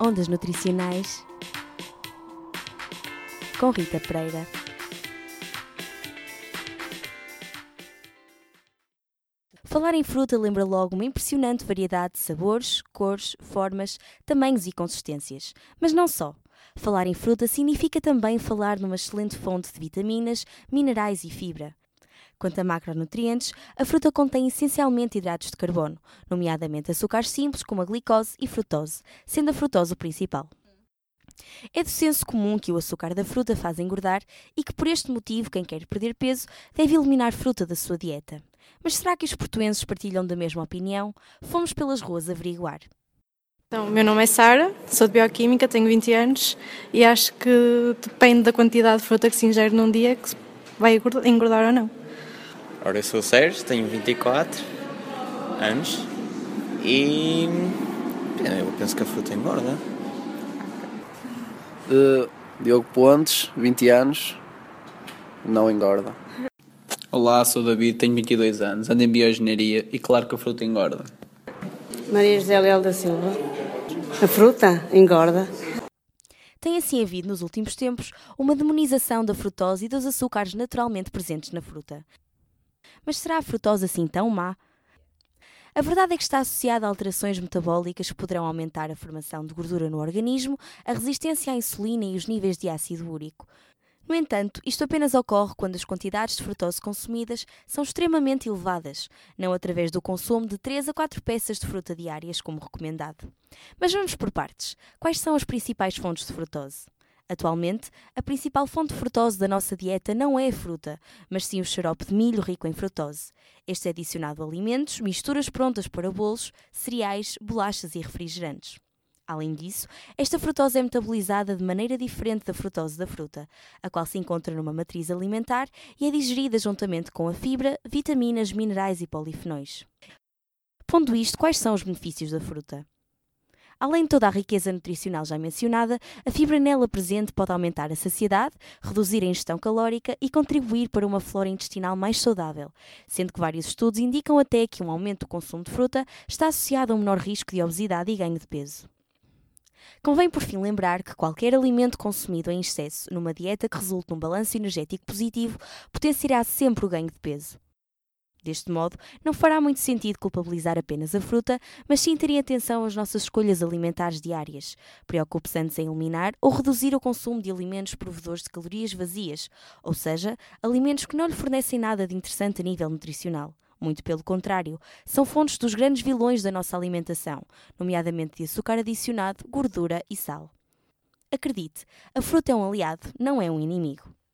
Ondas Nutricionais com Rita Pereira. Falar em fruta lembra logo uma impressionante variedade de sabores, cores, formas, tamanhos e consistências. Mas não só. Falar em fruta significa também falar numa excelente fonte de vitaminas, minerais e fibra. Quanto a macronutrientes, a fruta contém essencialmente hidratos de carbono, nomeadamente açúcares simples como a glicose e frutose, sendo a frutose o principal. É do senso comum que o açúcar da fruta faz engordar e que, por este motivo, quem quer perder peso deve eliminar fruta da sua dieta. Mas será que os portuenses partilham da mesma opinião? Fomos pelas ruas averiguar. Então, meu nome é Sara, sou de Bioquímica, tenho 20 anos e acho que depende da quantidade de fruta que se ingere num dia que vai engordar ou não. Ora, eu sou o Sérgio, tenho 24 anos e eu penso que a fruta engorda. Uh, Diogo Pontes, 20 anos, não engorda. Olá, sou David, tenho 22 anos, ando em bioengenharia e claro que a fruta engorda. Maria José Leal da Silva. A fruta engorda. Tem assim havido nos últimos tempos uma demonização da frutose e dos açúcares naturalmente presentes na fruta. Mas será a frutose assim tão má? A verdade é que está associada a alterações metabólicas que poderão aumentar a formação de gordura no organismo, a resistência à insulina e os níveis de ácido úrico. No entanto, isto apenas ocorre quando as quantidades de frutose consumidas são extremamente elevadas, não através do consumo de 3 a 4 peças de fruta diárias, como recomendado. Mas vamos por partes. Quais são as principais fontes de frutose? Atualmente, a principal fonte de frutose da nossa dieta não é a fruta, mas sim o xarope de milho rico em frutose. Este é adicionado a alimentos, misturas prontas para bolos, cereais, bolachas e refrigerantes. Além disso, esta frutose é metabolizada de maneira diferente da frutose da fruta, a qual se encontra numa matriz alimentar e é digerida juntamente com a fibra, vitaminas, minerais e polifenóis. Pondo isto, quais são os benefícios da fruta? Além de toda a riqueza nutricional já mencionada, a fibra nela presente pode aumentar a saciedade, reduzir a ingestão calórica e contribuir para uma flora intestinal mais saudável, sendo que vários estudos indicam até que um aumento do consumo de fruta está associado a um menor risco de obesidade e ganho de peso. Convém por fim lembrar que qualquer alimento consumido em excesso numa dieta que resulte num balanço energético positivo potenciará sempre o ganho de peso. Deste modo, não fará muito sentido culpabilizar apenas a fruta, mas sim terem atenção às nossas escolhas alimentares diárias. Preocupe-se antes em eliminar ou reduzir o consumo de alimentos provedores de calorias vazias, ou seja, alimentos que não lhe fornecem nada de interessante a nível nutricional. Muito pelo contrário, são fontes dos grandes vilões da nossa alimentação, nomeadamente de açúcar adicionado, gordura e sal. Acredite, a fruta é um aliado, não é um inimigo.